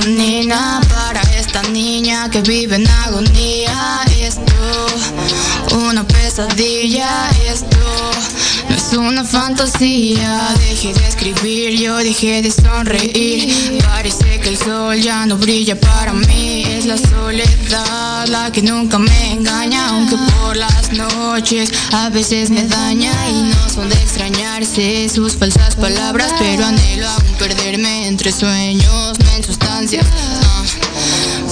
serotonina para esta niña que vive en agonía. Esto, una pesadilla, esto no es una fantasía. Dejé de escribir, yo dejé de sonreír. Parece que el sol ya no brilla para mí. Es la soledad la que nunca me engaña, aunque por las noches a veces me daña y no son de extrañarse sus falsas palabras, pero anhelo aún perderme entre sueños,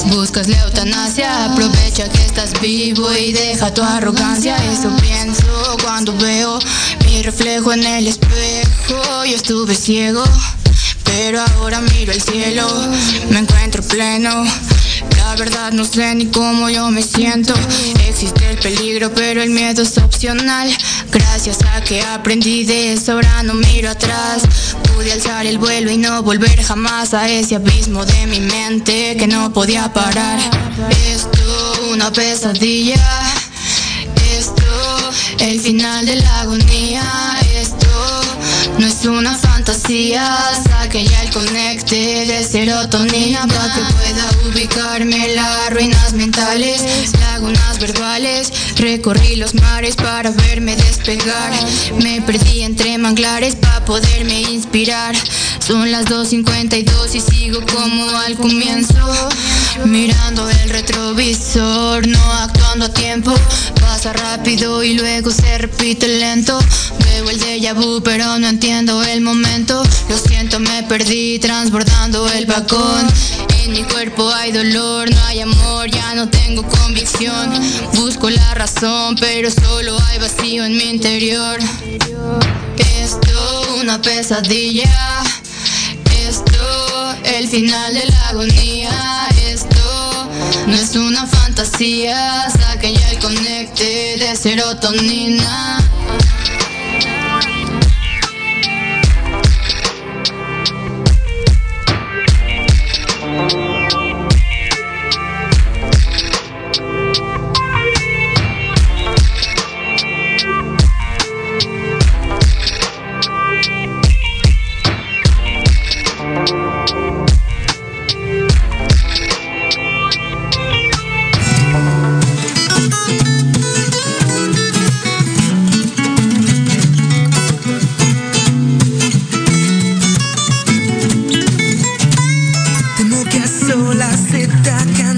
Buscas la eutanasia, aprovecha que estás vivo y deja tu arrogancia. Eso pienso cuando veo mi reflejo en el espejo. Yo estuve ciego, pero ahora miro el cielo, me encuentro pleno. La verdad no sé ni cómo yo me siento. Existe el peligro, pero el miedo es opcional. Gracias que aprendí de eso, ahora no miro atrás. Pude alzar el vuelo y no volver jamás a ese abismo de mi mente que no podía parar. Esto, una pesadilla. Esto, el final de la agonía. Esto, no es una fantasía. Saque ya el conecte de serotonina para que pueda ubicarme las ruinas mentales, lagunas verbales. Recorrí los mares para verme despegar. Me perdí entre manglares para poderme inspirar. Son las 2.52 y sigo como al comienzo. Mirando el retrovisor, no actuando a tiempo. Pasa rápido y luego se repite lento. Veo el déjà vu, pero no entiendo el momento. Lo siento, me perdí transbordando el vagón. En mi cuerpo hay dolor, no hay amor, ya no tengo convicción. Busco la razón, pero solo hay vacío en mi interior. Esto, una pesadilla. Esto, el final de la agonía. Esto, no es una fantasía. Saque ya el conecte de serotonina. Solas esta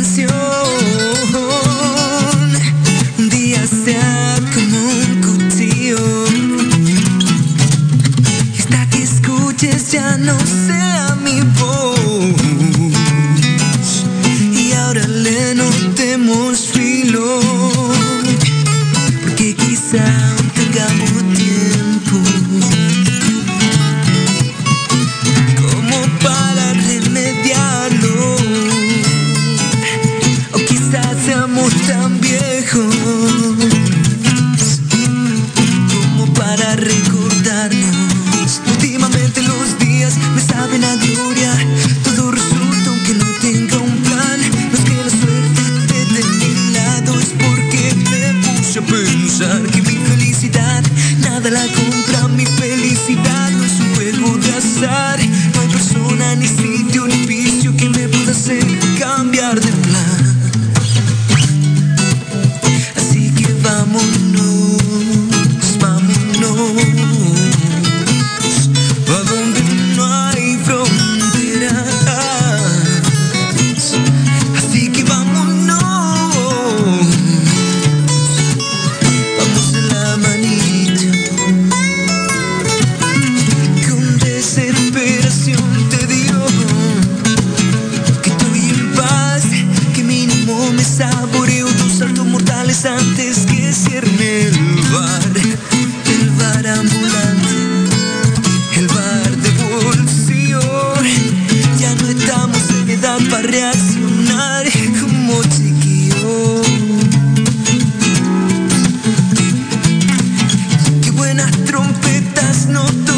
trompetas nos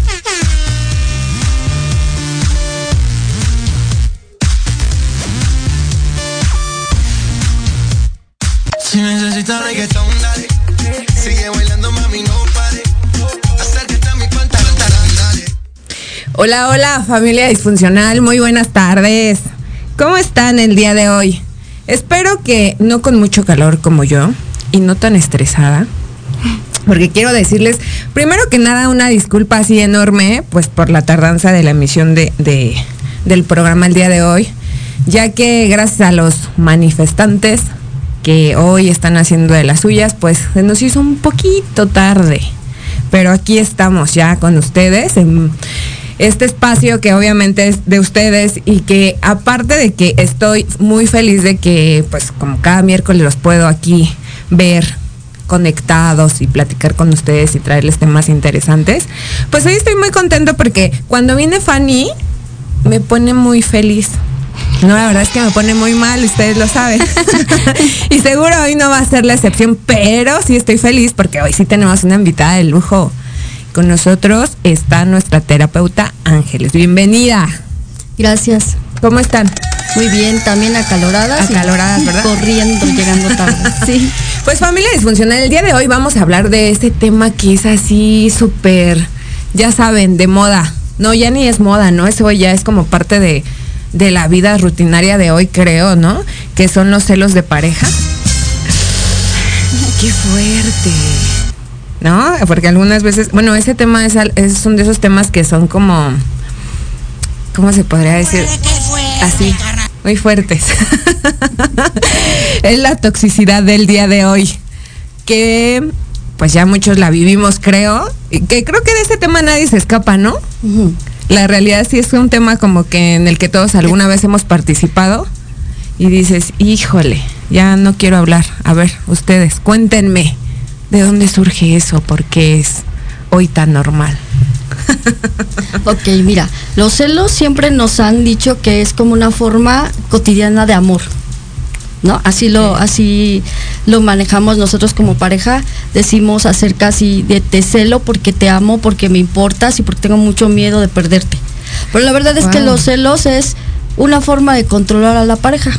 Si necesitas reggaetón, dale. Sigue bailando, mami, no. Hola, hola, familia disfuncional, muy buenas tardes. ¿Cómo están el día de hoy? Espero que no con mucho calor como yo y no tan estresada. Porque quiero decirles, primero que nada, una disculpa así enorme, pues por la tardanza de la emisión de, de- del programa el día de hoy, ya que gracias a los manifestantes que hoy están haciendo de las suyas, pues se nos hizo un poquito tarde. Pero aquí estamos ya con ustedes en este espacio que obviamente es de ustedes y que aparte de que estoy muy feliz de que pues como cada miércoles los puedo aquí ver conectados y platicar con ustedes y traerles temas interesantes, pues hoy estoy muy contento porque cuando viene Fanny me pone muy feliz. No, la verdad es que me pone muy mal, ustedes lo saben. y seguro hoy no va a ser la excepción, pero sí estoy feliz porque hoy sí tenemos una invitada de lujo. Con nosotros está nuestra terapeuta Ángeles. Bienvenida. Gracias. ¿Cómo están? Muy bien, también acaloradas. y Acaloradas, ¿verdad? Corriendo, llegando tarde. Sí. Pues familia disfuncional, el día de hoy vamos a hablar de este tema que es así súper, ya saben, de moda. No, ya ni es moda, ¿no? Eso ya es como parte de, de la vida rutinaria de hoy, creo, ¿no? Que son los celos de pareja. Qué fuerte. ¿No? Porque algunas veces, bueno, ese tema es, es uno de esos temas que son como, ¿cómo se podría decir? Así, muy fuertes. es la toxicidad del día de hoy. Que pues ya muchos la vivimos, creo. Y que creo que de ese tema nadie se escapa, ¿no? La realidad sí es un tema como que en el que todos alguna vez hemos participado. Y dices, híjole, ya no quiero hablar. A ver, ustedes, cuéntenme, ¿de dónde surge eso? ¿Por qué es hoy tan normal? Ok, mira, los celos siempre nos han dicho que es como una forma cotidiana de amor. ¿No? Así lo, así lo manejamos nosotros como pareja. Decimos acerca así de te celo porque te amo, porque me importas y porque tengo mucho miedo de perderte. Pero la verdad es que los celos es una forma de controlar a la pareja.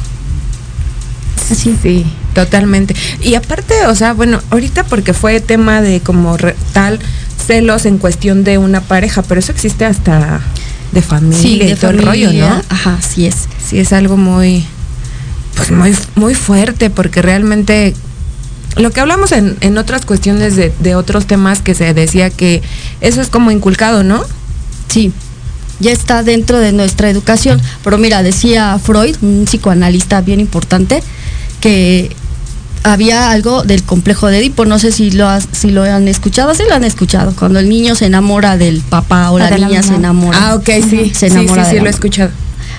Así. Sí, totalmente. Y aparte, o sea, bueno, ahorita porque fue tema de como re- tal celos en cuestión de una pareja, pero eso existe hasta de familia y todo el rollo, ¿no? Ajá, así es. Sí, es algo muy, pues muy, muy fuerte, porque realmente lo que hablamos en, en otras cuestiones de, de otros temas que se decía que eso es como inculcado, ¿no? Sí, ya está dentro de nuestra educación. Pero mira, decía Freud, un psicoanalista bien importante, que había algo del complejo de Edipo. No sé si lo, has- si lo han escuchado, sí lo han escuchado. Cuando el niño se enamora del papá o la la niña se enamora. Ah, ok, sí, Se sí, enamora sí, de sí, la lo he escuchado.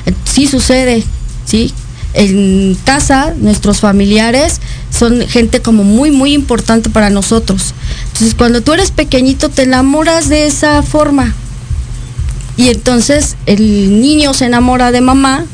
Eh, Sí sucede, ¿sí? En casa, nuestros familiares son gente como muy, muy importante para nosotros. Entonces, cuando tú eres pequeñito, te enamoras de esa forma. Y entonces el niño se enamora de mamá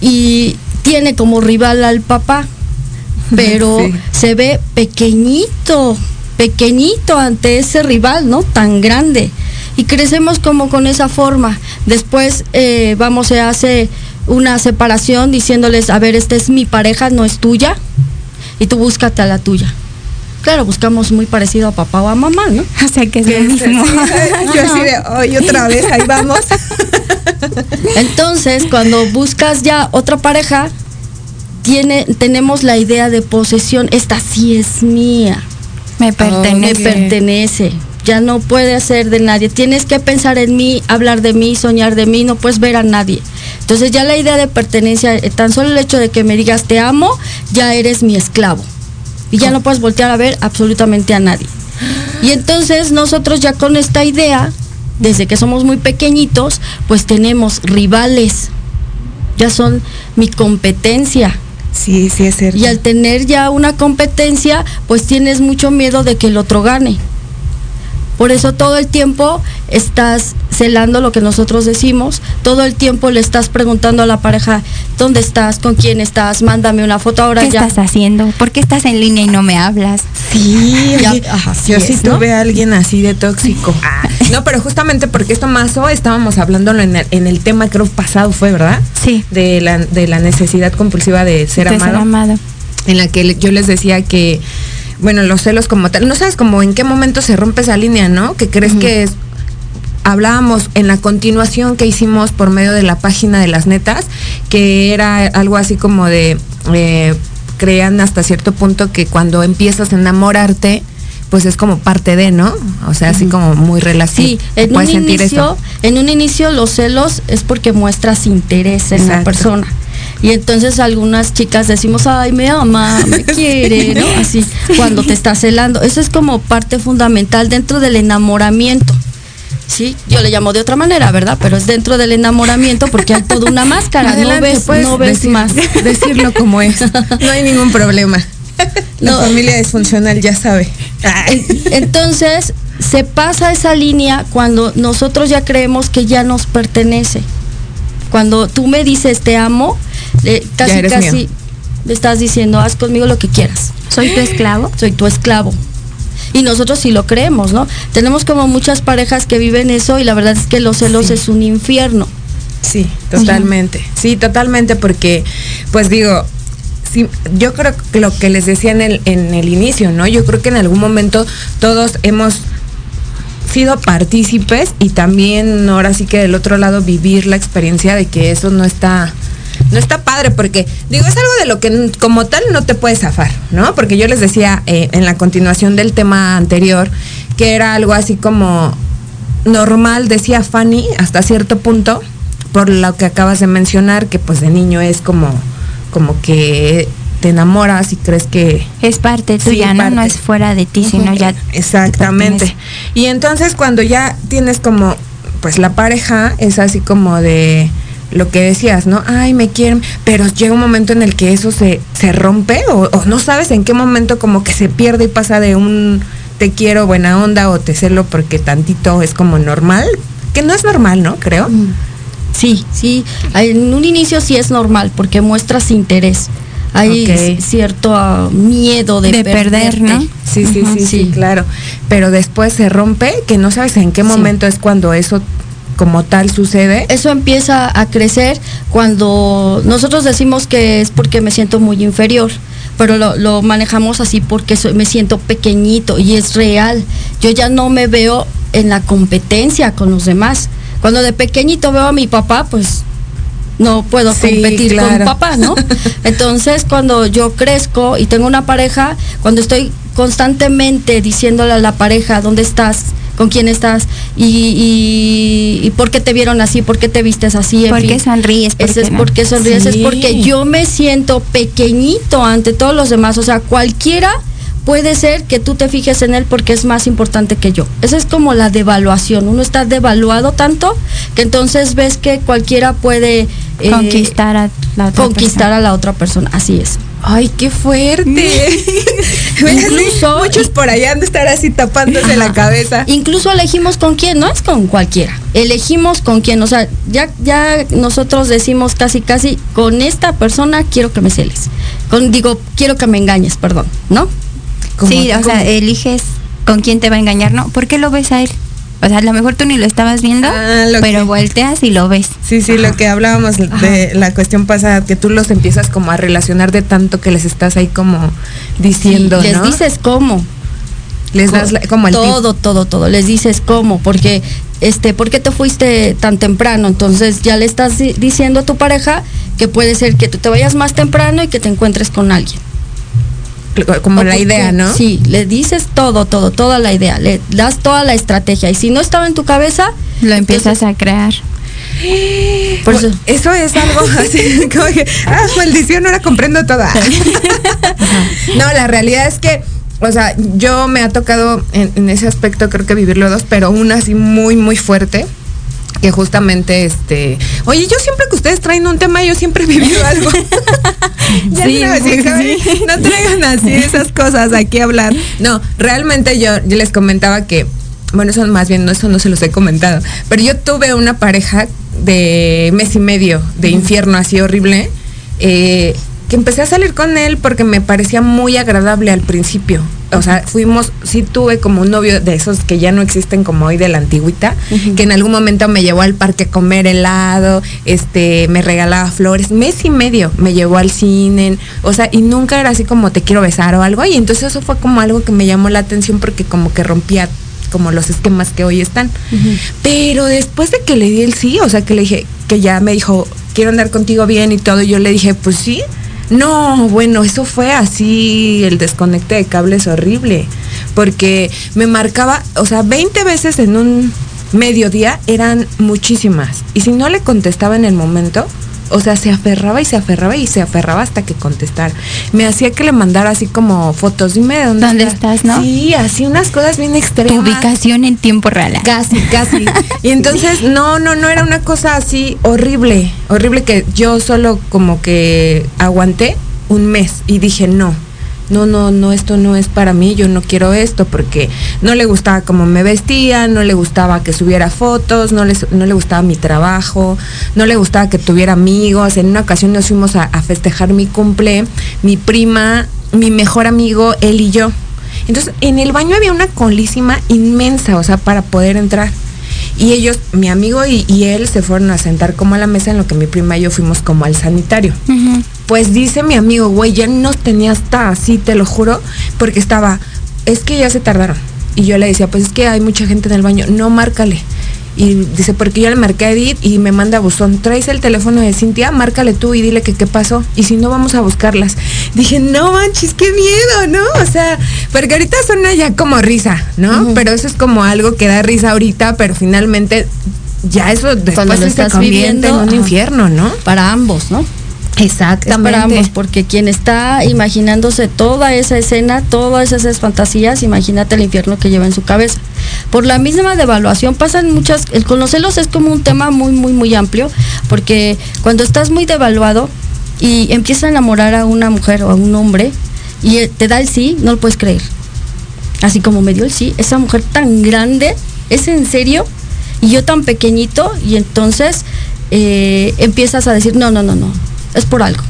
y tiene como rival al papá, pero Sí. se ve pequeñito, pequeñito ante ese rival, ¿no? Tan grande. Y crecemos como con esa forma. Después eh, vamos, se hace una separación diciéndoles, a ver, esta es mi pareja, no es tuya, y tú búscate a la tuya. Claro, buscamos muy parecido a papá o a mamá, ¿no? O sea que es lo mismo. Yo así de, hoy otra vez, ahí vamos. Entonces, cuando buscas ya otra pareja, tiene, tenemos la idea de posesión. Esta sí es mía. Me Me pertenece. Ya no puede ser de nadie. Tienes que pensar en mí, hablar de mí, soñar de mí. No puedes ver a nadie. Entonces ya la idea de pertenencia, eh, tan solo el hecho de que me digas te amo, ya eres mi esclavo. Y ya no puedes voltear a ver absolutamente a nadie. Y entonces nosotros ya con esta idea desde que somos muy pequeñitos, pues tenemos rivales, ya son mi competencia. Sí, sí es cierto. Y al tener ya una competencia, pues tienes mucho miedo de que el otro gane. Por eso todo el tiempo estás celando lo que nosotros decimos, todo el tiempo le estás preguntando a la pareja, ¿dónde estás? ¿Con quién estás? Mándame una foto ahora ¿Qué ya. estás haciendo? ¿Por qué estás en línea y no me hablas? Sí, Ya, ajá, yo sí es, ¿no? tuve a alguien así de tóxico. No, pero justamente porque esto más o estábamos hablándolo en el, en el tema creo pasado fue, ¿verdad? Sí. De la, de la necesidad compulsiva de ser De amado. amado. en la que yo les decía que, bueno, los celos como tal, no sabes como en qué momento se rompe esa línea, ¿no? Que crees que es, hablábamos en la continuación que hicimos por medio de la página de las netas, que era algo así como de, eh, crean hasta cierto punto que cuando empiezas a enamorarte, pues es como parte de, ¿no? O sea, así como muy relativo. Sí, en un, inicio, en un inicio los celos es porque muestras interés en la persona. Y entonces algunas chicas decimos, ay, me ama, me quiere, ¿no? Así, cuando te está celando. Eso es como parte fundamental dentro del enamoramiento. Sí, yo le llamo de otra manera, ¿verdad? Pero es dentro del enamoramiento porque hay toda una máscara, Adelante, no ves, puedes no ves decir- más. Decirlo como es. No hay ningún problema. La No. familia disfuncional ya sabe. En- Entonces, se pasa esa línea cuando nosotros ya creemos que ya nos pertenece. Cuando tú me dices te amo, le- casi eres casi mío. le estás diciendo haz conmigo lo que quieras. ¿Soy tu esclavo? Soy tu esclavo. Y nosotros sí lo creemos, ¿no? Tenemos como muchas parejas que viven eso y la verdad es que los celos Sí. es un infierno. Sí, totalmente. Sí, totalmente, porque, pues digo, sí, yo creo que lo que les decía en el, en el inicio, ¿no? Yo creo que en algún momento todos hemos sido partícipes y también ahora sí que del otro lado vivir la experiencia de que eso no está no está padre porque digo es algo de lo que como tal no te puedes zafar no porque yo les decía eh, en la continuación del tema anterior que era algo así como normal decía Fanny hasta cierto punto por lo que acabas de mencionar que pues de niño es como como que te enamoras y crees que Es parte Sí, tuya, ¿no? No parte. es fuera de ti, sino ya. Exactamente. Y entonces cuando ya tienes como, pues la pareja es así como de lo que decías, ¿no? Ay, me quieren, pero llega un momento en el que eso se, se rompe o, o no sabes en qué momento como que se pierde y pasa de un te quiero buena onda o te celo porque tantito es como normal, que no es normal, ¿no? Creo. Sí, sí. En un inicio sí es normal porque muestras interés. Hay cierto ah, miedo de, De perder, perderte. ¿no? Sí, sí, sí, sí, sí. claro. Pero después se rompe, que no sabes en qué Sí. momento es cuando eso como tal sucede. Eso empieza a crecer cuando nosotros decimos que es porque me siento muy inferior, pero lo, lo manejamos así porque soy- me siento pequeñito y es real. Yo ya no me veo en la competencia con los demás. Cuando de pequeñito veo a mi papá, pues no puedo Sí, competir claro. con papá, ¿no? Entonces, cuando yo crezco y tengo una pareja, cuando estoy constantemente diciéndole a la pareja, ¿dónde estás? ¿Con quién estás? ¿Y, y, y por qué te vieron así? ¿Por qué te vistes así? En ¿Por qué sonríes? ¿Por Ese qué es no? porque sonríes, Sí. es porque yo me siento pequeñito ante todos los demás. O sea, cualquiera puede ser que tú te fijes en él porque es más importante que yo. Esa es como la devaluación. Uno está devaluado tanto que entonces ves que cualquiera puede Conquistar a la otra conquistar a la otra persona. Así es. Ay, qué fuerte. Incluso- muchos por allá han de estar así tapándose la cabeza. Incluso elegimos con quién, no es con cualquiera. Elegimos con quién, o sea, ya ya nosotros decimos casi casi con esta persona quiero que me celes. Con digo, quiero que me engañes, perdón, ¿no? Como- Sí, o sea, eliges con quién te va a engañar, ¿no? ¿Por qué lo ves a él? O sea, a lo mejor tú ni lo estabas viendo, Ah, lo pero que- volteas y lo ves. Sí, sí, lo que hablábamos de la cuestión pasada, que tú los empiezas como a relacionar de tanto que les estás ahí como diciendo, Y les ¿no? dices cómo. les das la- como el tip. todo, todo, todo. Les dices cómo, porque este, ¿por qué te fuiste tan temprano? Entonces ya le estás di- diciendo a tu pareja que puede ser que tú te vayas más temprano y que te encuentres con alguien. Como O la idea, ¿no? Sí, le dices todo, todo, toda la idea, le das toda la estrategia. Y si no estaba en tu cabeza, Lo empiezas a crear. por eso, Eso es algo así, como que, ah, maldición, ahora comprendo toda. no, la realidad es que o sea, yo me ha tocado en, en ese aspecto creo que vivirlo dos, pero una así muy, muy fuerte que justamente este oye yo siempre que ustedes traen un tema yo siempre he vivido algo Ya Sí, ¿saben? sí. no traigan así esas cosas aquí a hablar no realmente yo, yo les comentaba que bueno eso más bien no eso no se los he comentado pero yo tuve una pareja de mes y medio de infierno así horrible eh, que empecé a salir con él porque me parecía muy agradable al principio. O sea, fuimos, sí tuve como un novio de esos que ya no existen como hoy de la antigüita, que en algún momento me llevó al parque a comer helado, este, me regalaba flores, mes y medio me llevó al cine, o sea, y nunca era así como te quiero besar o algo, y entonces eso fue como algo que me llamó la atención porque como que rompía como los esquemas que hoy están. Pero después de que le di el sí, o sea, que le dije, que ya me dijo, quiero andar contigo bien y todo, yo le dije, pues sí. No, bueno, eso fue así, el desconecte de cables horrible, porque me marcaba, o sea, 20 veces en un mediodía eran muchísimas. Y si no le contestaba en el momento, o sea, se aferraba y se aferraba y se aferraba hasta que contestara. Me hacía que le mandara así como fotos, dime de dónde, ¿Dónde estás, no? Sí, así unas cosas bien extremas. Tu ubicación en tiempo real. Casi, casi. Y entonces, no, no, no era una cosa así horrible, horrible que yo solo como que aguanté un mes y dije, no, no, no, no, esto no es para mí, yo no quiero esto porque no le gustaba cómo me vestía, no le gustaba que subiera fotos, no, les- no le gustaba mi trabajo, no le gustaba que tuviera amigos. En una ocasión nos fuimos a, a festejar mi cumple, mi prima, mi mejor amigo, él y yo. Entonces, en el baño había una colísima inmensa, o sea, para poder entrar. Y ellos, mi amigo y, y él, se fueron a sentar como a la mesa en lo que mi prima y yo fuimos como al sanitario. Pues dice mi amigo, güey, ya nos tenía hasta así, te lo juro, porque estaba, es que ya se tardaron. Y yo le decía, pues es que hay mucha gente en el baño, no márcale. Y dice, porque yo le marqué a Edith y me manda buzón, traes el teléfono de Cintia, márcale tú y dile que qué pasó. Y si no, vamos a buscarlas. Dije, no manches, qué miedo, ¿no? O sea, porque ahorita suena ya como risa, ¿no? Pero eso es como algo que da risa ahorita, pero finalmente ya eso después Cuando lo se estás convierte viviendo, en un ajá. infierno, ¿no? Para ambos, ¿no? Es Exactamente. ambos, porque quien está imaginándose toda esa escena, todas esas fantasías, imagínate el infierno que lleva en su cabeza. Por la misma devaluación pasan muchas, el con los celos es como un tema muy, muy, muy amplio, porque cuando estás muy devaluado y empiezas a enamorar a una mujer o a un hombre y te da el sí, no lo puedes creer. Así como me dio el sí, esa mujer tan grande, ¿es en serio? Y yo tan pequeñito, y entonces eh, empiezas a decir, no, no, no, no, es por algo.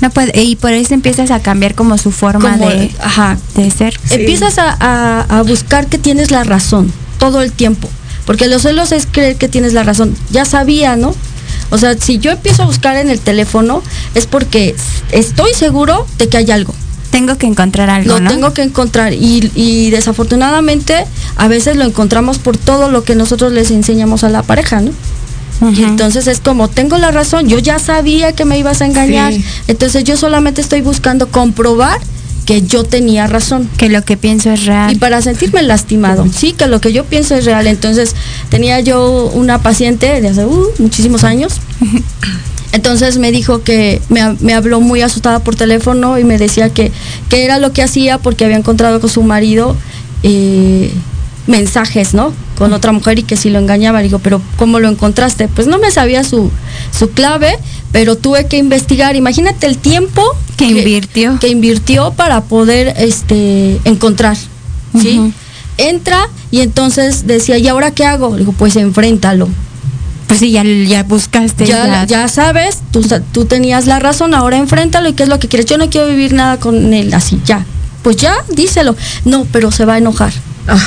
No y por eso empiezas a cambiar como su forma Como- de, ajá. de ser. Empiezas a, a- a buscar que tienes la razón todo el tiempo. Porque los celos es creer que tienes la razón. Ya sabía, ¿no? O sea, si yo empiezo a buscar en el teléfono es porque estoy seguro de que hay algo. Tengo que encontrar algo, Lo ¿no? tengo que encontrar y, y desafortunadamente a veces lo encontramos por todo lo que nosotros les enseñamos a la pareja, ¿no? Y entonces es como, tengo la razón, yo ya sabía que me ibas a engañar, Sí. entonces yo solamente estoy buscando comprobar que yo tenía razón. que lo que pienso es real. Y para sentirme lastimado, sí, que lo que yo pienso es real. Entonces, tenía yo una paciente de hace uh, muchísimos años. Entonces me dijo que me, me habló muy asustada por teléfono y me decía que, que era lo que hacía porque había encontrado con su marido eh, mensajes, ¿no? Con otra mujer y que si lo engañaba. Le digo, pero ¿cómo lo encontraste? Pues no me sabía su, su clave, pero tuve que investigar. Imagínate el tiempo Que invirtió. que invirtió para poder este encontrar, ¿sí? Entra y entonces decía, ¿y ahora qué hago? Le digo, pues enfréntalo. Pues sí, ya, ya buscaste. Ya, ya sabes, tú, tú tenías la razón, ahora enfréntalo y qué es lo que quieres. Yo no quiero vivir nada con él así, ya. Pues ya, díselo. No, pero se va a enojar. Ay,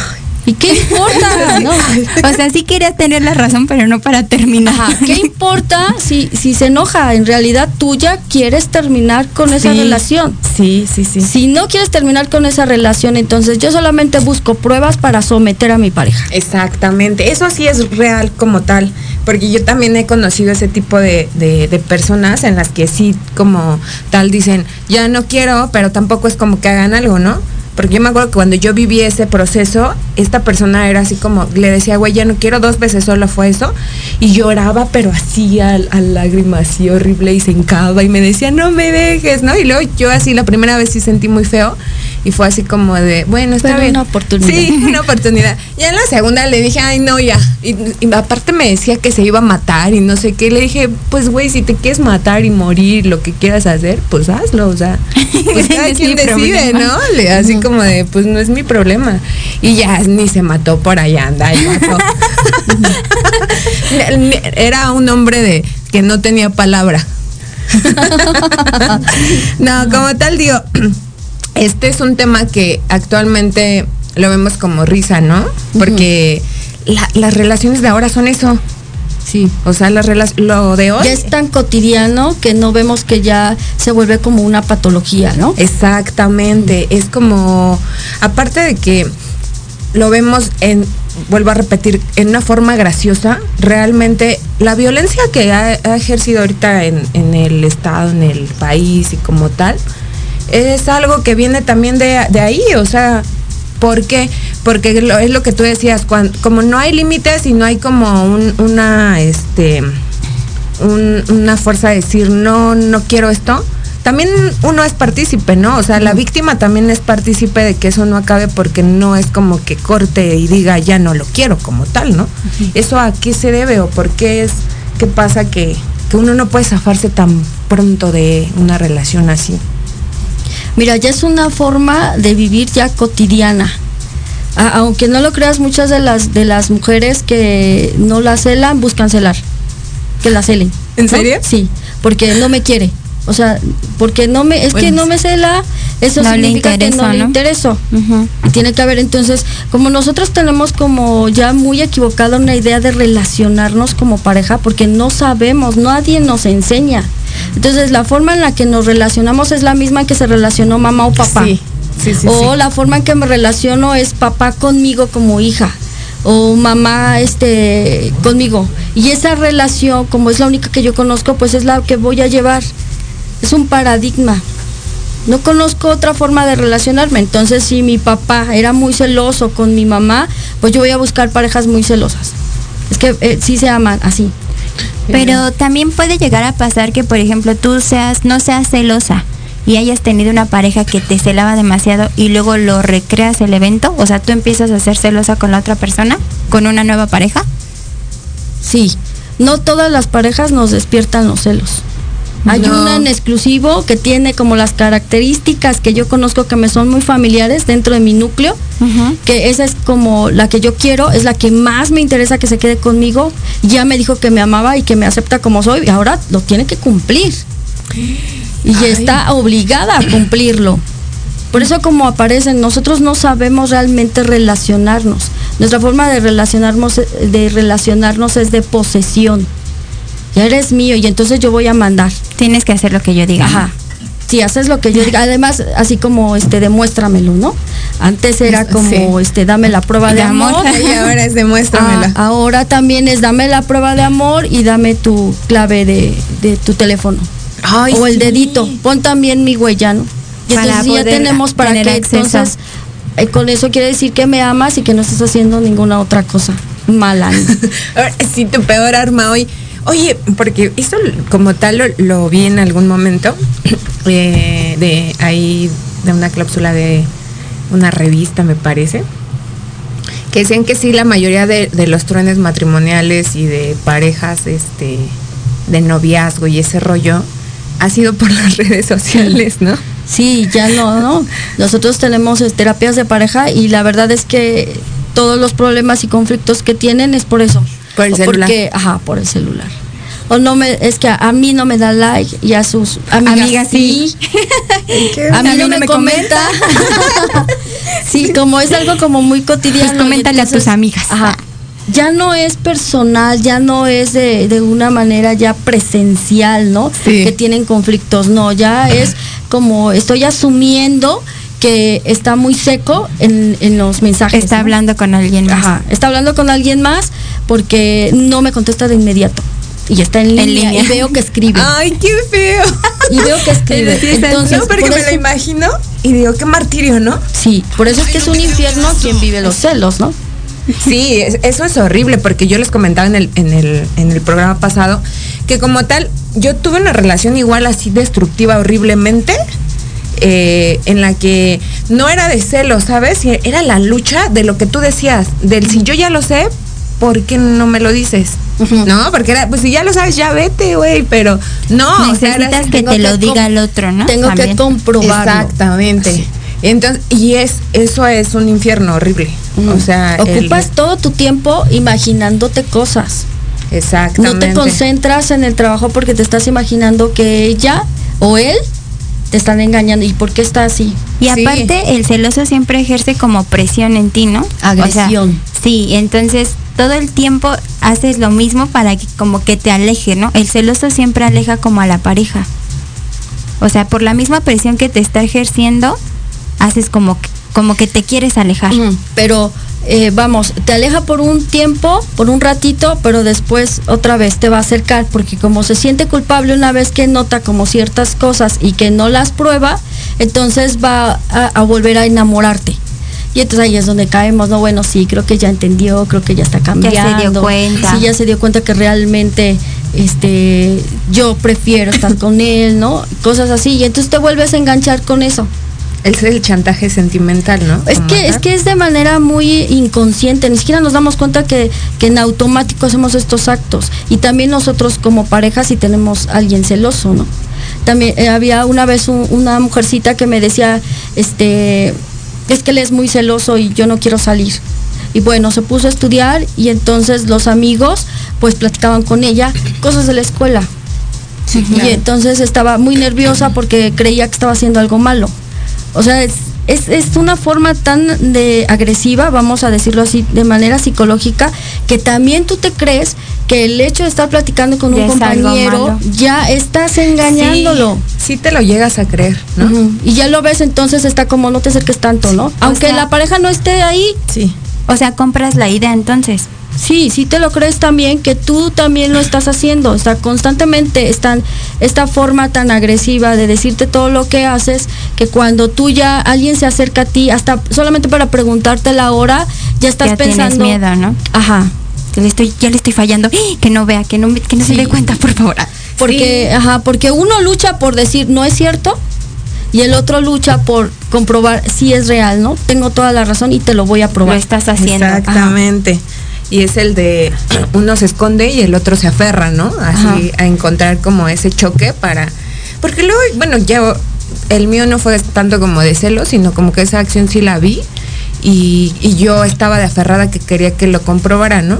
¿Y qué importa? no? O sea, sí querías tener la razón, pero no para terminar. Ajá, ¿qué importa si, si se enoja? En realidad tú ya quieres terminar con esa Sí. relación. Sí, sí, sí. Si no quieres terminar con esa relación, entonces yo solamente busco pruebas para someter a mi pareja. Exactamente, eso sí es real como tal, porque yo también he conocido ese tipo de, de- de personas en las que sí como tal dicen, ya no quiero, pero tampoco es como que hagan algo, ¿no? Porque yo me acuerdo que cuando yo viví ese proceso, esta persona era así como, le decía, güey, ya no quiero, dos veces solo fue eso, y lloraba, pero así a, a lágrimas, así horrible, y se hincaba, y me decía, no me dejes, ¿no? Y luego yo así la primera vez sí sentí muy feo, Y fue así como de, bueno, está Pero bien. una oportunidad. Sí, una oportunidad. Ya en la segunda le dije, ay, no, ya. Y, y aparte me decía que se iba a matar y no sé qué. Le dije, pues, güey, si te quieres matar y morir, lo que quieras hacer, pues hazlo. O sea, pues cada quien decide, problema. ¿no? Le- así como de, pues no es mi problema. Y ya ni se mató por allá, anda el vato. Era un hombre de que no tenía palabra. no, como tal digo, este es un tema que actualmente lo vemos como risa, ¿no? Porque la- las relaciones de ahora son eso. Sí. O sea, las lo de hoy. Ya es tan cotidiano que no vemos que ya se vuelve como una patología, ¿no? Exactamente, es como, aparte de que lo vemos en, vuelvo a repetir, en una forma graciosa, realmente la violencia que ha, ha ejercido ahorita en, en el Estado, en el país y como tal, es algo que viene también de, de ahí, o sea, ¿por qué? Porque es lo que tú decías, cuan- como no hay límites y no hay como un- una, este, un- una fuerza de decir no, no quiero esto, también uno es partícipe, ¿no? O sea, la víctima también es partícipe de que eso no acabe porque no es como que corte y diga ya no lo quiero como tal, ¿no? Eso a qué se debe o por qué es, qué pasa que, que uno no puede zafarse tan pronto de una relación así. Mira, ya es una forma de vivir ya cotidiana. A- aunque no lo creas, muchas de las de las mujeres que no la celan buscan celar. Que la celen. ¿En ¿no? serio? Sí, porque no me quiere. O sea, porque no me es que no me cela, eso No significa que intereso, no, le ¿no? intereso. Y tiene que haber entonces, como nosotros tenemos como ya muy equivocada una idea de relacionarnos como pareja, porque no sabemos, nadie nos enseña. Entonces la forma en la que nos relacionamos es la misma en que se relacionó mamá o papá. Sí, sí, sí. o la forma en que me relaciono es papá conmigo como hija o mamá este conmigo y esa relación como es la única que yo conozco pues es la que voy a llevar es un paradigma. No conozco otra forma de relacionarme. Entonces si mi papá era muy celoso con mi mamá pues yo voy a buscar parejas muy celosas. Es que eh, sí se aman así. Pero también puede llegar a pasar que, por ejemplo, tú seas, no seas celosa y hayas tenido una pareja que te celaba demasiado y luego lo recreas el evento, o sea, tú empiezas a ser celosa con la otra persona, con una nueva pareja. Sí, no todas las parejas nos despiertan los celos. Hay No. una en exclusivo que tiene como las características que yo conozco que me son muy familiares dentro de mi núcleo, que esa es como la que yo quiero, es la que más me interesa que se quede conmigo. Ya me dijo que me amaba y que me acepta como soy y ahora lo tiene que cumplir. Y Ay. está obligada a cumplirlo. Por eso como aparecen, nosotros no sabemos realmente relacionarnos. Nuestra forma de relacionarnos, de relacionarnos es de posesión. Ya eres mío y entonces yo voy a mandar. Tienes que hacer lo que yo diga. Ajá. Si haces lo que yo diga, además así como este demuéstramelo, ¿no? Antes era como Sí. este dame la prueba de, De amor. amor. Y ahora es demuéstramela. Ah, ahora también es dame la prueba de amor y dame tu clave de, de tu teléfono. Ay, o el sí. dedito. Pon también mi huella, ¿no? Y Para entonces ya tenemos para tener que acceso. entonces eh, con eso quiere decir que me amas y que no estás haciendo ninguna otra cosa mala. ¿no? Ahora, sí, tu peor arma hoy. Oye, porque eso como tal lo, vi en algún momento eh, de ahí de una cláusula de una revista, me parece, que decían que sí, la mayoría de, los truenes matrimoniales y de parejas este, de noviazgo y ese rollo ha sido por las redes sociales, ¿no? Sí, ya no, ¿no? Nosotros tenemos eh, terapias de pareja y la verdad es que todos los problemas y conflictos que tienen es por eso. Por el celular. Porque, ajá, por el celular. O no me, es que a, a mí no me da like y a sus amigas, Amigas sí. A mí A mí no no me, me comenta. sí, como es algo como muy cotidiano. Pues coméntale a tus amigas. Ajá. Ya no es personal, ya no es de, de una manera ya presencial, ¿no? Sí. Que tienen conflictos, no, ya es como estoy asumiendo que está muy seco en, en los mensajes. Está ¿no? hablando con alguien más. Ajá, está hablando con alguien más porque no me contesta de inmediato. Y está en línea, línea. y veo que escribe. Ay, qué feo. Y veo que escribe. Entonces, no, porque por me eso- lo imagino y digo, qué martirio, ¿no? Sí, por eso es que es un infierno quien vive los celos, ¿no? Sí, es- eso es horrible porque yo les comentaba en el, en el, en el programa pasado que como tal, yo tuve una relación igual así destructiva horriblemente eh, en la que no era de celo, ¿sabes? Era la lucha de lo que tú decías, del si yo ya lo sé, ¿por qué no me lo dices? No, porque era, pues si ya lo sabes, ya vete, güey, pero no. Necesitas que te lo diga el otro, ¿no? Tengo que comprobarlo. Exactamente. Entonces, y es, eso es un infierno horrible. O sea, ocupas todo tu tiempo imaginándote cosas. Exactamente. No te concentras en el trabajo porque te estás imaginando que ella o él te están engañando. ¿Y por qué está así? Y aparte, el celoso siempre ejerce como presión en ti, ¿no? Agresión. sí, entonces todo el tiempo haces lo mismo para que como que te aleje, ¿no? El celoso siempre aleja como a la pareja. O sea, por la misma presión que te está ejerciendo, haces como que, como que te quieres alejar. pero eh, vamos, te aleja por un tiempo, por un ratito, pero después otra vez te va a acercar, porque como se siente culpable una vez que nota como ciertas cosas y que no las prueba, entonces va a, volver a enamorarte. Y entonces ahí es donde caemos, no, bueno, sí, creo que ya entendió, creo que ya está cambiando. Ya se dio cuenta. Sí, ya se dio cuenta que realmente este yo prefiero estar con él, ¿no? Cosas así. Y entonces te vuelves a enganchar con eso. Es el chantaje sentimental, ¿no? Es que, es que es de manera muy inconsciente, ni siquiera nos damos cuenta que, en automático hacemos estos actos. Y también nosotros como pareja si tenemos alguien celoso, ¿no? También eh, había una vez una mujercita que me decía, este, es que él es muy celoso y yo no quiero salir. Y bueno, se puso a estudiar y entonces los amigos pues platicaban con ella cosas de la escuela. Y entonces estaba muy nerviosa porque creía que estaba haciendo algo malo. O sea, es, es, una forma tan de agresiva, vamos a decirlo así, de manera psicológica, que también tú te crees que el hecho de estar platicando con un compañero ya estás engañándolo. Sí, te lo llegas a creer, ¿no? Y ya lo ves, entonces está como no te acerques tanto, ¿no? Aunque la pareja no esté ahí. Sí. O sea, compras la idea entonces. Sí, sí te lo crees también que tú también lo estás haciendo. O sea, constantemente están esta forma tan agresiva de decirte todo lo que haces que cuando tú ya alguien se acerca a ti, hasta solamente para preguntarte la hora, ya estás pensando. miedo, ¿no? Ajá. Que le estoy, ya le estoy fallando. ¡Ah! Que no vea, que no, que no se dé cuenta, por favor. Porque, ajá, porque uno lucha por decir no es cierto y el otro lucha por comprobar si es real, ¿no? Tengo toda la razón y te lo voy a probar. Lo estás haciendo. Exactamente y es el de uno se esconde y el otro se aferra, ¿no? Así a encontrar como ese choque para... Porque luego, bueno, ya el mío no fue tanto como de celo, sino como que esa acción sí la vi y, yo estaba de aferrada que quería que lo comprobara, ¿no?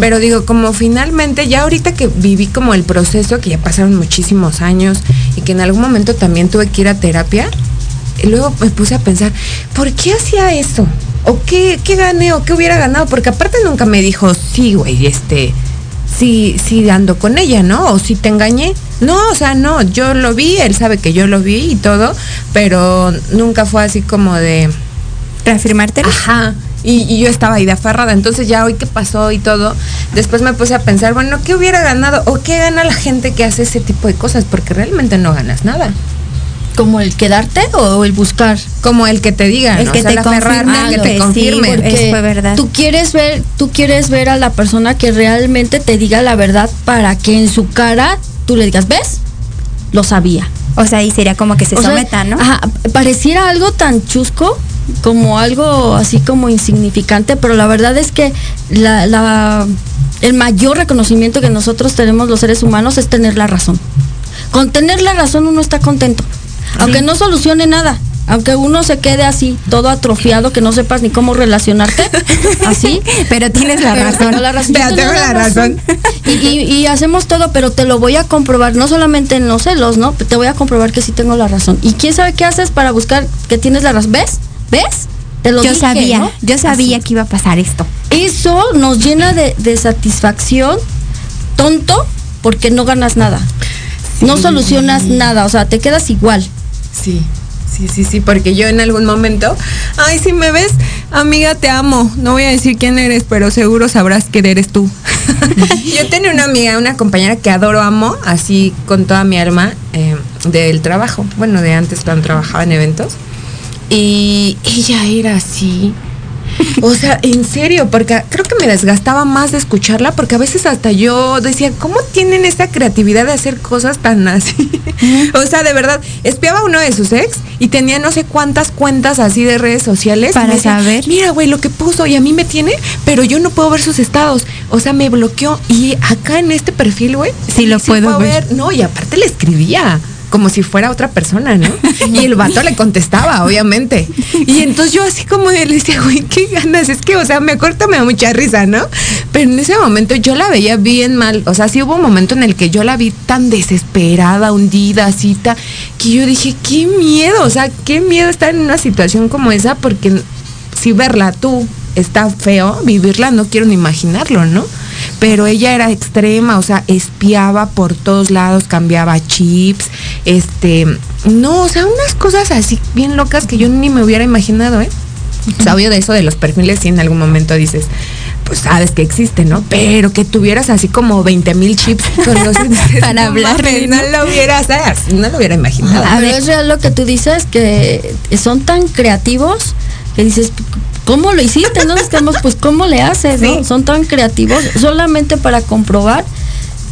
Pero digo, como finalmente, ya ahorita que viví como el proceso, que ya pasaron muchísimos años y que en algún momento también tuve que ir a terapia, y luego me puse a pensar, ¿por qué hacía eso? ¿O qué, qué gané o qué hubiera ganado? Porque aparte nunca me dijo, sí, güey, este, sí, sí ando con ella, ¿no? O si te engañé. No, o sea, no, yo lo vi, él sabe que yo lo vi y todo, pero nunca fue así como de... Reafirmarte. Ajá. Y, y, yo estaba ahí de aferrada. Entonces ya hoy que pasó y todo, después me puse a pensar, bueno, ¿qué hubiera ganado? ¿O qué gana la gente que hace ese tipo de cosas? Porque realmente no ganas nada como el quedarte o el buscar como el que te diga el que, te confirme, que te confirme porque fue verdad. tú quieres ver tú quieres ver a la persona que realmente te diga la verdad para que en su cara tú le digas ves lo sabía. O sea y sería como que se someta no ajá, pareciera algo tan chusco como algo así como insignificante pero la verdad es que la, la el mayor reconocimiento que nosotros tenemos los seres humanos es tener la razón. Con tener la razón uno está contento aunque no solucione nada. Aunque uno se quede así, todo atrofiado, que no sepas ni cómo relacionarte, así. pero tienes la razón. la razón. tengo la razón. Y, hacemos todo, pero te lo voy a comprobar, no solamente en los celos, ¿no? Te voy a comprobar que sí tengo la razón. ¿Y quién sabe qué haces para buscar que tienes la razón? ¿Ves? ¿Ves? Te lo yo sabía, yo sabía que iba a pasar esto. Eso nos llena de, satisfacción tonto porque no ganas nada. No solucionas nada, o sea, te quedas igual. Sí. Sí, sí, sí, porque yo en algún momento, ay, si me ves, amiga, te amo. No voy a decir quién eres, pero seguro sabrás que eres tú. yo tenía una amiga, una compañera que adoro, amo, así con toda mi alma, eh, del trabajo. Bueno, de antes cuando trabajaba en eventos. Y ella era así. O sea, en serio, porque creo que me desgastaba más de escucharla, porque a veces hasta yo decía, ¿cómo tienen esta creatividad de hacer cosas tan así? o sea, de verdad, espiaba uno de sus ex y tenía no sé cuántas cuentas así de redes sociales. Para saber. Mira, güey, lo que puso y a mí me tiene, pero yo no puedo ver sus estados. O sea, me bloqueó. Y acá en este perfil, güey, sí, lo puedo ver. No, y aparte le escribía como si fuera otra persona, ¿no? Y el vato le contestaba, obviamente. Y entonces yo así como le decía, güey, qué ganas. Es que, o sea, me acuerdo, me da mucha risa, ¿no? Pero en ese momento yo la veía bien mal. O sea, sí hubo un momento en el que yo la vi tan desesperada, hundida, así, que yo dije, qué miedo, o sea, qué miedo estar en una situación como esa, porque si verla tú está feo, vivirla no quiero ni imaginarlo, ¿no? Pero ella era extrema, o sea, espiaba por todos lados, cambiaba chips, este, no, o sea, unas cosas así bien locas que yo ni me hubiera imaginado, ¿eh? Sabio de eso de los perfiles, si en algún momento dices, pues sabes que existe, ¿no? Pero que tuvieras así como 20 mil chips con los para hablar. No, lo hubieras, no lo hubiera imaginado. A ver, es real lo que tú dices, que son tan creativos que dices, ¿cómo lo hiciste? No nos pues, ¿cómo le haces? ¿no? Son tan creativos solamente para comprobar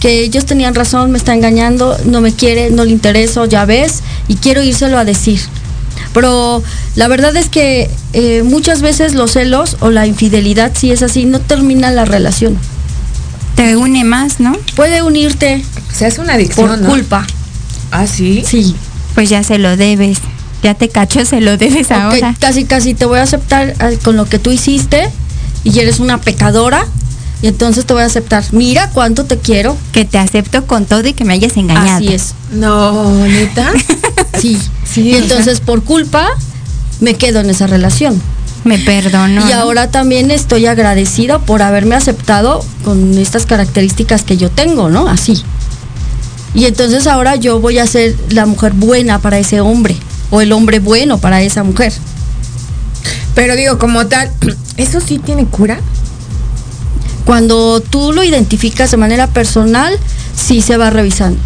que ellos tenían razón, me está engañando, no me quiere, no le intereso, ya ves, y quiero írselo a decir. Pero la verdad es que eh, muchas veces los celos o la infidelidad, si es así, no termina la relación. Te une más, ¿no? Puede unirte. Se hace una adicción. Por culpa. ¿Ah, sí? Sí. Pues ya se lo debes ya te cacho, se lo debes ahora. Casi, casi te voy a aceptar ah, con lo que tú hiciste y eres una pecadora. Y entonces te voy a aceptar. Mira cuánto te quiero. Que te acepto con todo y que me hayas engañado. Así es. No, neta. sí. sí. Y entonces por culpa me quedo en esa relación. Me perdono. Y ahora también estoy agradecida por haberme aceptado con estas características que yo tengo, ¿no? Así. Y entonces ahora yo voy a ser la mujer buena para ese hombre o el hombre bueno para esa mujer. Pero digo, como tal, ¿eso sí tiene cura? Cuando tú lo identificas de manera personal, sí se va revisando.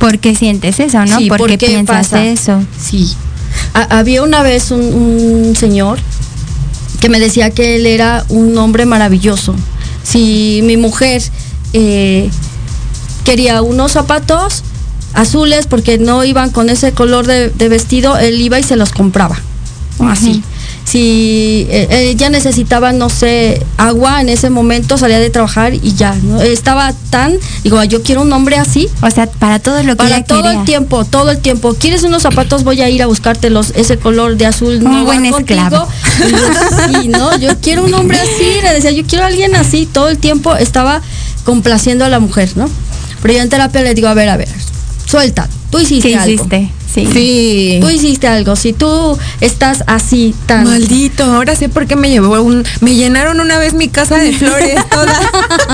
¿Por qué sientes eso, no? ¿Por, qué piensas eso? Sí. había una vez un, señor que me decía que él era un hombre maravilloso. Si mi mujer eh, quería unos zapatos, azules porque no iban con ese color de, vestido, él iba y se los compraba. Así. Si ella eh, eh, necesitaba, no sé, agua en ese momento, salía de trabajar y ya, ¿no? Estaba tan, digo, yo quiero un hombre así. O sea, para todo lo que Para todo el tiempo, todo el tiempo. ¿Quieres unos zapatos? Voy a ir a buscártelos, ese color de azul. Un no buen esclavo. sí, ¿no? Yo quiero un hombre así, le decía, yo quiero a alguien así, todo el tiempo estaba complaciendo a la mujer, ¿no? Pero yo en terapia le digo, a ver, a ver, suelta, tú hiciste algo. Sí. sí. Tú hiciste algo. Si tú estás así tan. Maldito, ahora sé por qué me llevó un. Me llenaron una vez mi casa de flores toda.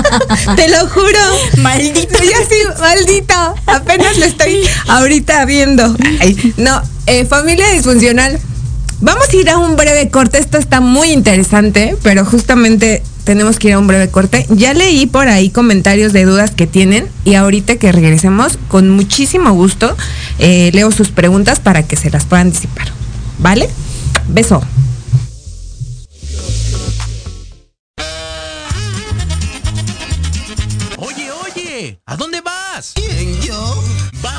Te lo juro. Maldito. Ya sí, maldito. Apenas lo estoy ahorita viendo. no, eh, familia disfuncional. Vamos a ir a un breve corte. Esto está muy interesante, pero justamente tenemos que ir a un breve corte. Ya leí por ahí comentarios de dudas que tienen y ahorita que regresemos, con muchísimo gusto, eh, leo sus preguntas para que se las puedan disipar. ¿Vale? Beso. Oye, oye, ¿a dónde vas? ¿Quién, yo?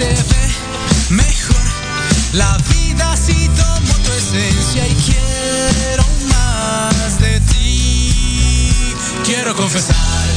Se mejor la vida si tomo tu esencia y quiero más de ti. Quiero confesarte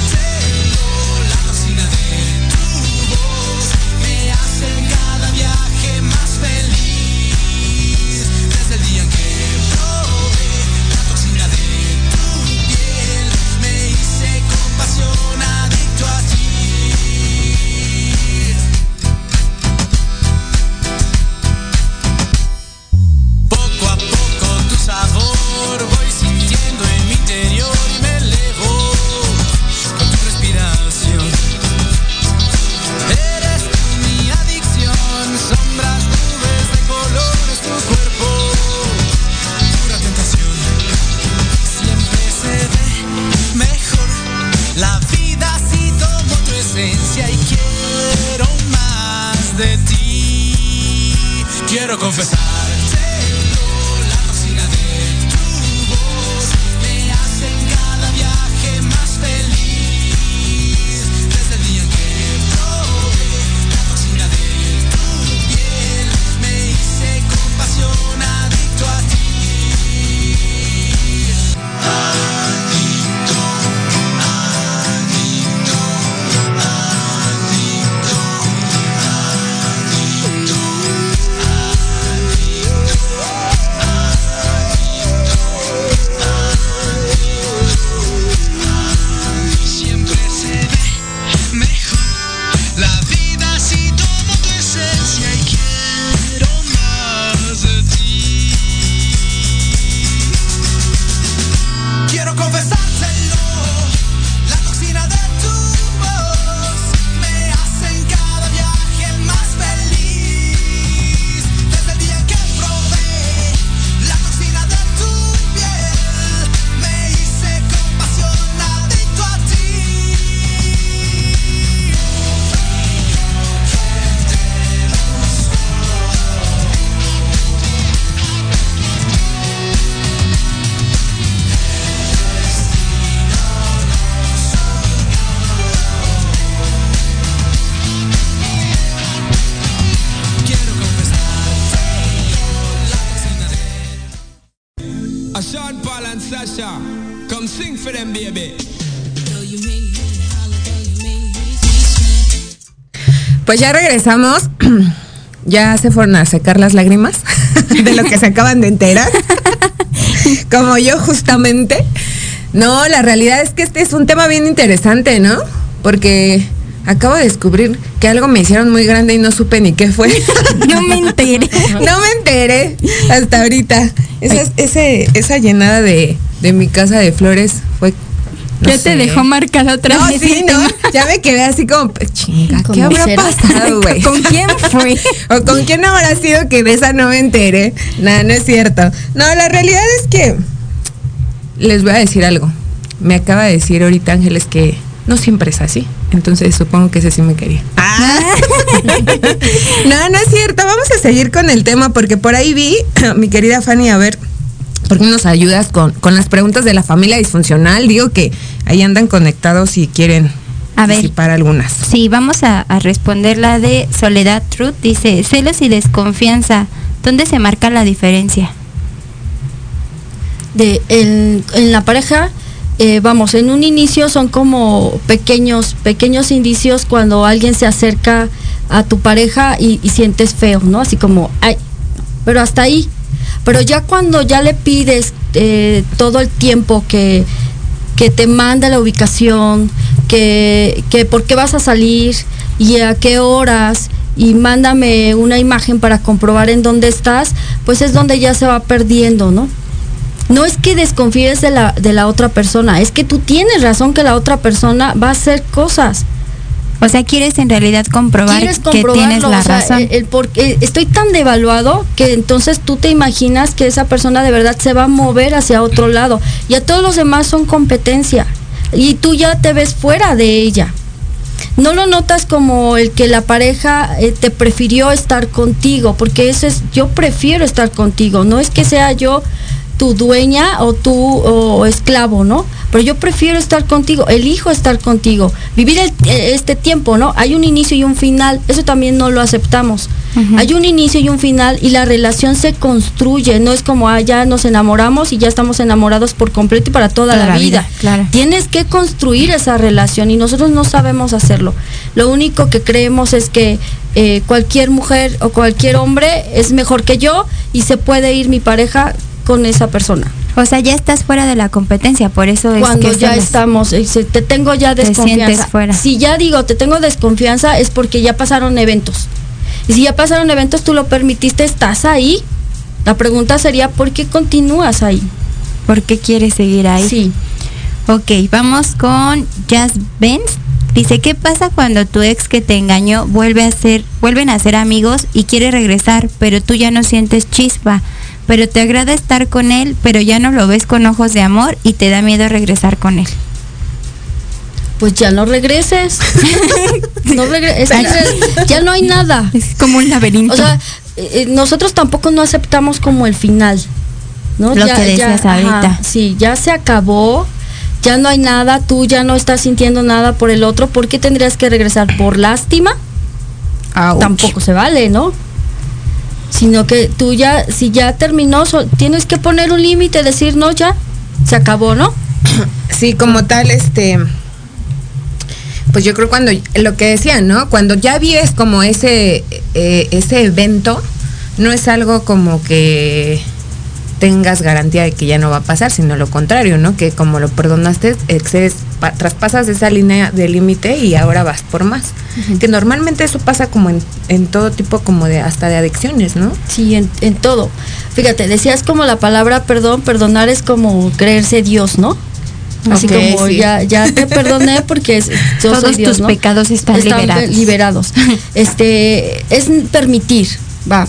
Pues ya regresamos. Ya se fueron a secar las lágrimas de lo que se acaban de enterar. Como yo justamente. No, la realidad es que este es un tema bien interesante, ¿no? Porque acabo de descubrir que algo me hicieron muy grande y no supe ni qué fue. No me enteré. No me enteré hasta ahorita. Esa, ese, esa llenada de, de mi casa de flores. No ya sé. te dejó marcada otra No, vez. sí, el ¿no? tema. Ya me quedé así como, pues, chinga, ¿qué habrá pasado, güey? ¿Con quién fue? ¿O con quién habrá sido que de esa no me enteré? Nada, no es cierto. No, la realidad es que les voy a decir algo. Me acaba de decir ahorita Ángeles que no siempre es así. Entonces supongo que ese sí me quería. Ah. no, no es cierto. Vamos a seguir con el tema porque por ahí vi, mi querida Fanny, a ver, ¿por qué nos ayudas con, con las preguntas de la familia disfuncional? Digo que ahí andan conectados y quieren A ver. participar algunas. Sí, vamos a, a responder la de Soledad Truth. Dice, celos y desconfianza. ¿Dónde se marca la diferencia? de en, en la pareja eh, vamos en un inicio son como pequeños pequeños indicios cuando alguien se acerca a tu pareja y, y sientes feo no así como ay pero hasta ahí pero ya cuando ya le pides eh, todo el tiempo que que te manda la ubicación que que por qué vas a salir y a qué horas y mándame una imagen para comprobar en dónde estás pues es donde ya se va perdiendo no no es que desconfíes de la, de la otra persona, es que tú tienes razón que la otra persona va a hacer cosas. O sea, quieres en realidad comprobar que tienes la o sea, razón. el- el por- eh, estoy tan devaluado que entonces tú te imaginas que esa persona de verdad se va a mover hacia otro lado. Y a todos los demás son competencia. Y tú ya te ves fuera de ella. No lo notas como el que la pareja eh, te prefirió estar contigo, porque eso es, yo prefiero estar contigo, no es que sea yo tu dueña o tu o esclavo, ¿no? Pero yo prefiero estar contigo, elijo estar contigo, vivir el- este tiempo, ¿no? Hay un inicio y un final, eso también no lo aceptamos. Hay un inicio y un final y la relación se construye, no es como, ah, ya nos enamoramos y ya estamos enamorados por completo y para toda, la, vida. claro. Tienes que construir esa relación y nosotros no sabemos hacerlo. Lo único que creemos es que eh, cualquier mujer o cualquier hombre es mejor que yo y se puede ir mi pareja con esa persona. O sea, ya estás fuera de la competencia, por eso es Cuando que ya estamos, eh, te tengo ya Te desconfianza. sientes fuera. Si ya digo, te tengo desconfianza es porque ya pasaron eventos. Y si ya pasaron eventos, tú lo permitiste, estás ahí. La pregunta sería, ¿por qué continúas ahí? ¿Por qué quieres seguir ahí? Sí. Ok, vamos con Jazz Benz. Dice, ¿qué pasa cuando tu ex que te engañó vuelve a ser, vuelven a ser amigos y quiere regresar, pero tú ya no sientes chispa, pero te agrada estar con él, pero ya no lo ves con ojos de amor y te da miedo regresar con él? Pues ya no regreses. no regre- ya no hay nada. Es como un laberinto. O sea, eh, nosotros tampoco no aceptamos como el final. ¿no? Lo que decías ahorita. sí, ya se acabó, ya no hay nada, tú ya no estás sintiendo nada por el otro, ¿por qué tendrías que regresar? ¿Por lástima? Ouch. Tampoco se vale, ¿no? Sino que tú ya, si ya terminó, so- tienes que poner un límite, decir, no, ya, se acabó, ¿no? Sí, como tal, este. Pues yo creo cuando lo que decían, ¿no? Cuando ya vives como ese eh, ese evento, no es algo como que tengas garantía de que ya no va a pasar, sino lo contrario, ¿no? Que como lo perdonaste, excedes, pa- traspasas esa línea de límite y ahora vas por más. Que normalmente eso pasa como en, en todo tipo como de hasta de adicciones, ¿no? Sí, en, en todo. Fíjate, decías como la palabra perdón, perdonar es como creerse Dios, ¿no? Así como sí. ya, ya te perdoné porque es, yo Todos soy Dios, tus ¿no? pecados están liberados. liberados. Este, es permitir, va.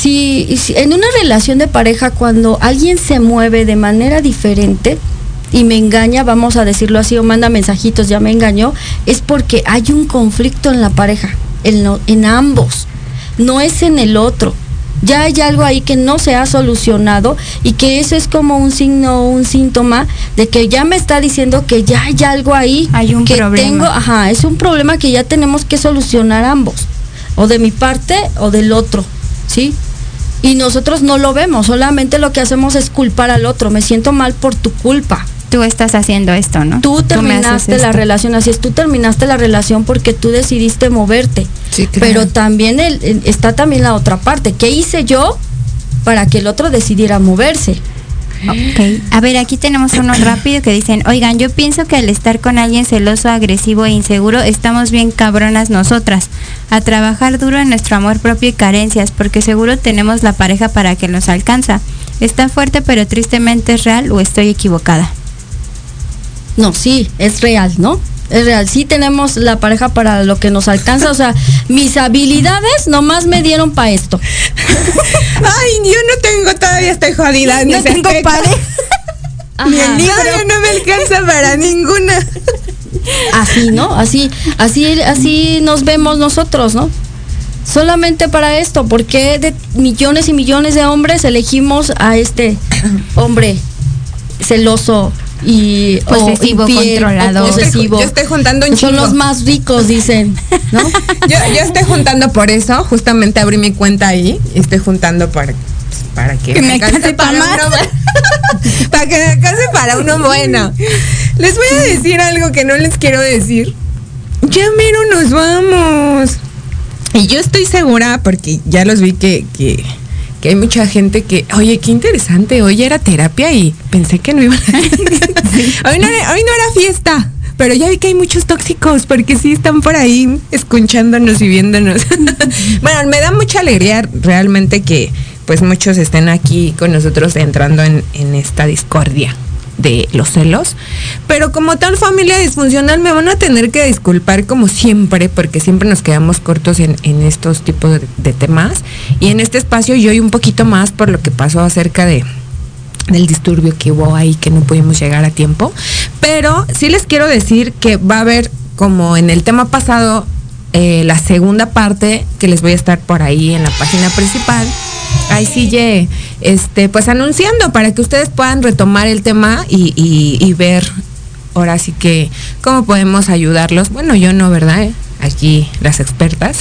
Si, si en una relación de pareja cuando alguien se mueve de manera diferente y me engaña, vamos a decirlo así, o manda mensajitos, ya me engañó, es porque hay un conflicto en la pareja, en, lo- en ambos, no es en el otro. Ya hay algo ahí que no se ha solucionado y que eso es como un signo, un síntoma de que ya me está diciendo que ya hay algo ahí. Hay un que problema. tengo, ajá, es un problema que ya tenemos que solucionar ambos, o de mi parte o del otro, ¿sí? Y nosotros no lo vemos, solamente lo que hacemos es culpar al otro, me siento mal por tu culpa. Tú estás haciendo esto, ¿no? Tú terminaste la relación, así es, tú terminaste la relación porque tú decidiste moverte. Sí, claro. Pero también el- el- está también la otra parte. ¿Qué hice yo para que el otro decidiera moverse? Ok. A ver, aquí tenemos uno rápido que dicen, oigan, yo pienso que al estar con alguien celoso, agresivo e inseguro, estamos bien cabronas nosotras. A trabajar duro en nuestro amor propio y carencias, porque seguro tenemos la pareja para que nos alcanza. Está fuerte, pero tristemente es real o estoy equivocada. No, sí, es real, ¿no? Es real. Sí tenemos la pareja para lo que nos alcanza. O sea, mis habilidades nomás me dieron para esto. Ay, yo no tengo, todavía estoy jodida. No tengo aspecto. pareja. Ajá. Ni el libro no me alcanza para ninguna. Así, ¿no? Así, así, así nos vemos nosotros, ¿no? Solamente para esto, porque de millones y millones de hombres elegimos a este hombre celoso y Posesivo, controlador. Yo estoy, posesivo? yo estoy juntando un Son chingo. los más ricos, dicen, ¿no? Yo, yo estoy juntando por eso, justamente abrí mi cuenta ahí y estoy juntando para, para que, Que me alcance pa' más. uno para que me alcance para uno bueno. Les voy a decir algo que no les quiero decir. Ya mero nos vamos. Y yo estoy segura, porque ya los vi que, que, que hay mucha gente que, oye, qué interesante, hoy era terapia y pensé que no iba a... hoy, no era, hoy no era fiesta, pero ya vi que hay muchos tóxicos, porque sí están por ahí escuchándonos y viéndonos. bueno, me da mucha alegría realmente que pues muchos estén aquí con nosotros entrando en, en esta discordia de los celos. Pero como tal familia disfuncional me van a tener que disculpar como siempre, porque siempre nos quedamos cortos en, en estos tipos de, temas. Y en este espacio yo y un poquito más por lo que pasó acerca de del disturbio que hubo ahí que no pudimos llegar a tiempo. Pero sí les quiero decir que va a haber, como en el tema pasado, eh, la segunda parte que les voy a estar por ahí en la página principal. Ahí ye, este, pues anunciando para que ustedes puedan retomar el tema y, y- y ver ahora sí que cómo podemos ayudarlos. Bueno, yo no, ¿verdad? eh? Aquí las expertas.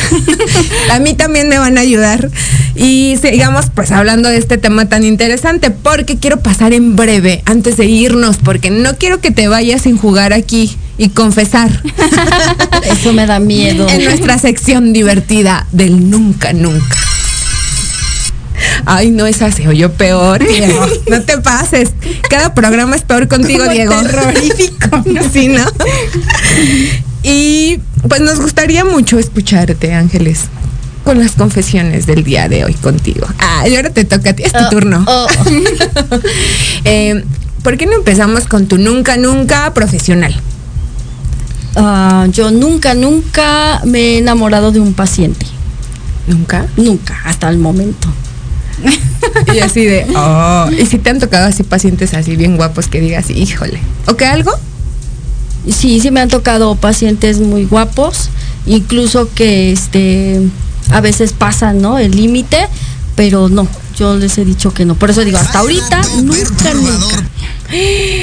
a mí también me van a ayudar. Y sigamos pues hablando de este tema tan interesante porque quiero pasar en breve antes de irnos porque no quiero que te vayas sin jugar aquí y confesar Eso me da miedo. en nuestra sección divertida del nunca nunca. Ay, no, esa se oyó peor. Diego. No te pases. Cada programa es peor contigo, Como Diego. terrorífico. Sí, ¿no? Y pues nos gustaría mucho escucharte, Ángeles, con las confesiones del día de hoy contigo. Ah, y ahora te toca a ti, es tu Oh, turno. oh. Eh, ¿Por qué no empezamos con tu nunca, nunca profesional? Ah, yo nunca, nunca me he enamorado de un paciente. ¿Nunca? Nunca, hasta el momento. Y así de, oh. Y si te han tocado así pacientes así bien guapos que digas, híjole. ¿O que algo? Sí, sí me han tocado pacientes muy guapos, incluso que este a veces pasan, ¿no? El límite, pero no, yo les he dicho que no. Por eso digo, hasta ahorita, nunca, nunca.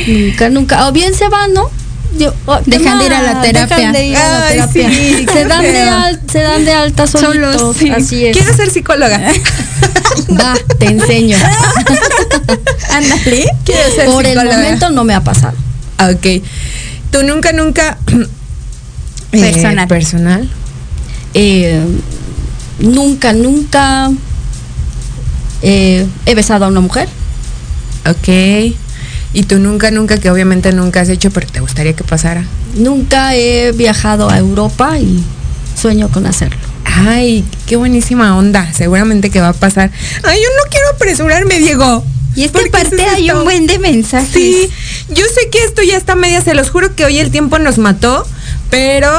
Nunca, nunca. O bien se van, ¿no? Yo, oh, Dejan ¿qué de ir a la más? terapia. Dejan de ir a la Ay, terapia. sí, se, dan de feo. al- se dan de alta solitos. Solos, sí. Así es. Quiero ser psicóloga. Va, te enseño. Ándale. Quiero ser Por el momento no me ha pasado. Ok. Tú nunca, nunca. eh, Personal. personal. Eh, nunca, nunca eh, he besado a una mujer. Ok. Y tú nunca, nunca, que obviamente nunca has hecho, pero te gustaría que pasara. Nunca he viajado a Europa y sueño con hacerlo. Ay, qué buenísima onda. Seguramente que va a pasar. Ay, yo no quiero apresurarme, Diego. Y es que ¿Por qué aparte haces hay un buen de mensajes. Sí, yo sé que esto ya está media, se los juro que hoy el tiempo nos mató, pero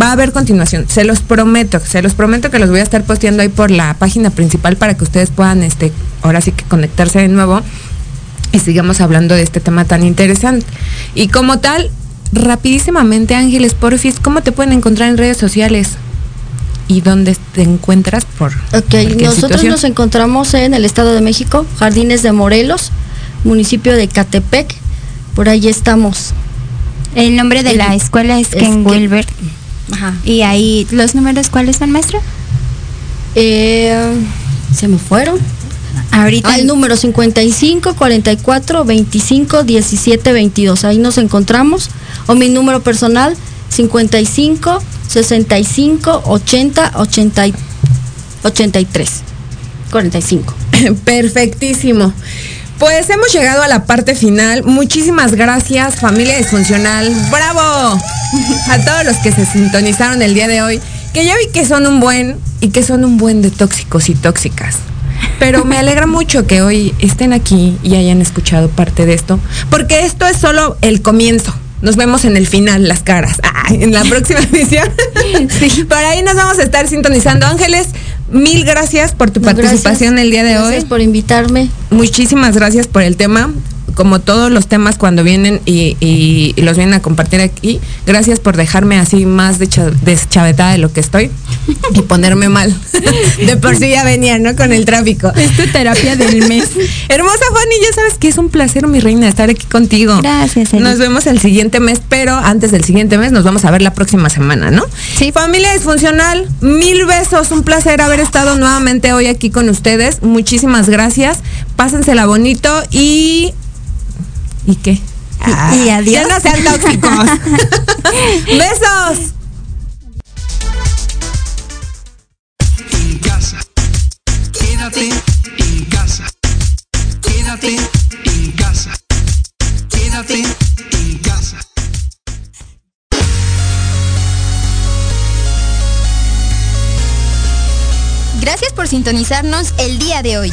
va a haber continuación, se los prometo, se los prometo que los voy a estar posteando ahí por la página principal para que ustedes puedan, este, ahora sí que conectarse de nuevo y sigamos hablando de este tema tan interesante. Y como tal, rapidísimamente, Ángeles Porfis, ¿cómo te pueden encontrar en redes sociales? ¿Y dónde te encuentras por Ok, nosotros situación? nos encontramos en el Estado de México, Jardines de Morelos, municipio de Catepec. Por ahí estamos. El nombre de la escuela es Es Ken que- Wilbert. Ajá. Y ahí, ¿los números cuáles son, maestra? Eh, se me fueron. Ahorita. Al número 55 44 25 17 22. Ahí nos encontramos. O mi número personal 55 65 80 80 y- 83 45. Perfectísimo. Pues hemos llegado a la parte final. Muchísimas gracias, familia disfuncional. ¡Bravo! A todos los que se sintonizaron el día de hoy. Que ya vi que son un buen y que son un buen de tóxicos y tóxicas. Pero me alegra mucho que hoy estén aquí y hayan escuchado parte de esto. Porque esto es solo el comienzo. Nos vemos en el final, las caras. Ah, en la próxima emisión. Sí. Por ahí nos vamos a estar sintonizando. Ángeles, mil gracias por tu No, participación gracias. el día de Gracias hoy. por invitarme. Muchísimas gracias por el tema. Como todos los temas cuando vienen y, y- y los vienen a compartir aquí, gracias por dejarme así más deschavetada de lo que estoy y ponerme mal. De por sí ya venía, ¿no? Con el tráfico. Es tu terapia del mes. Hermosa Fanny, ya sabes que es un placer, mi reina, estar aquí contigo. Gracias, Eli. Nos vemos el siguiente mes, pero antes del siguiente mes nos vamos a ver la próxima semana, ¿no? Sí. Familia disfuncional, mil besos, un placer haber estado nuevamente hoy aquí con ustedes. Muchísimas gracias. Pásensela bonito y. ¿Y qué? Ah, y adiós. Ya no sean tóxicos. Besos. en casa. Quédate en casa. Quédate en casa. Quédate en casa. Gracias por sintonizarnos el día de hoy.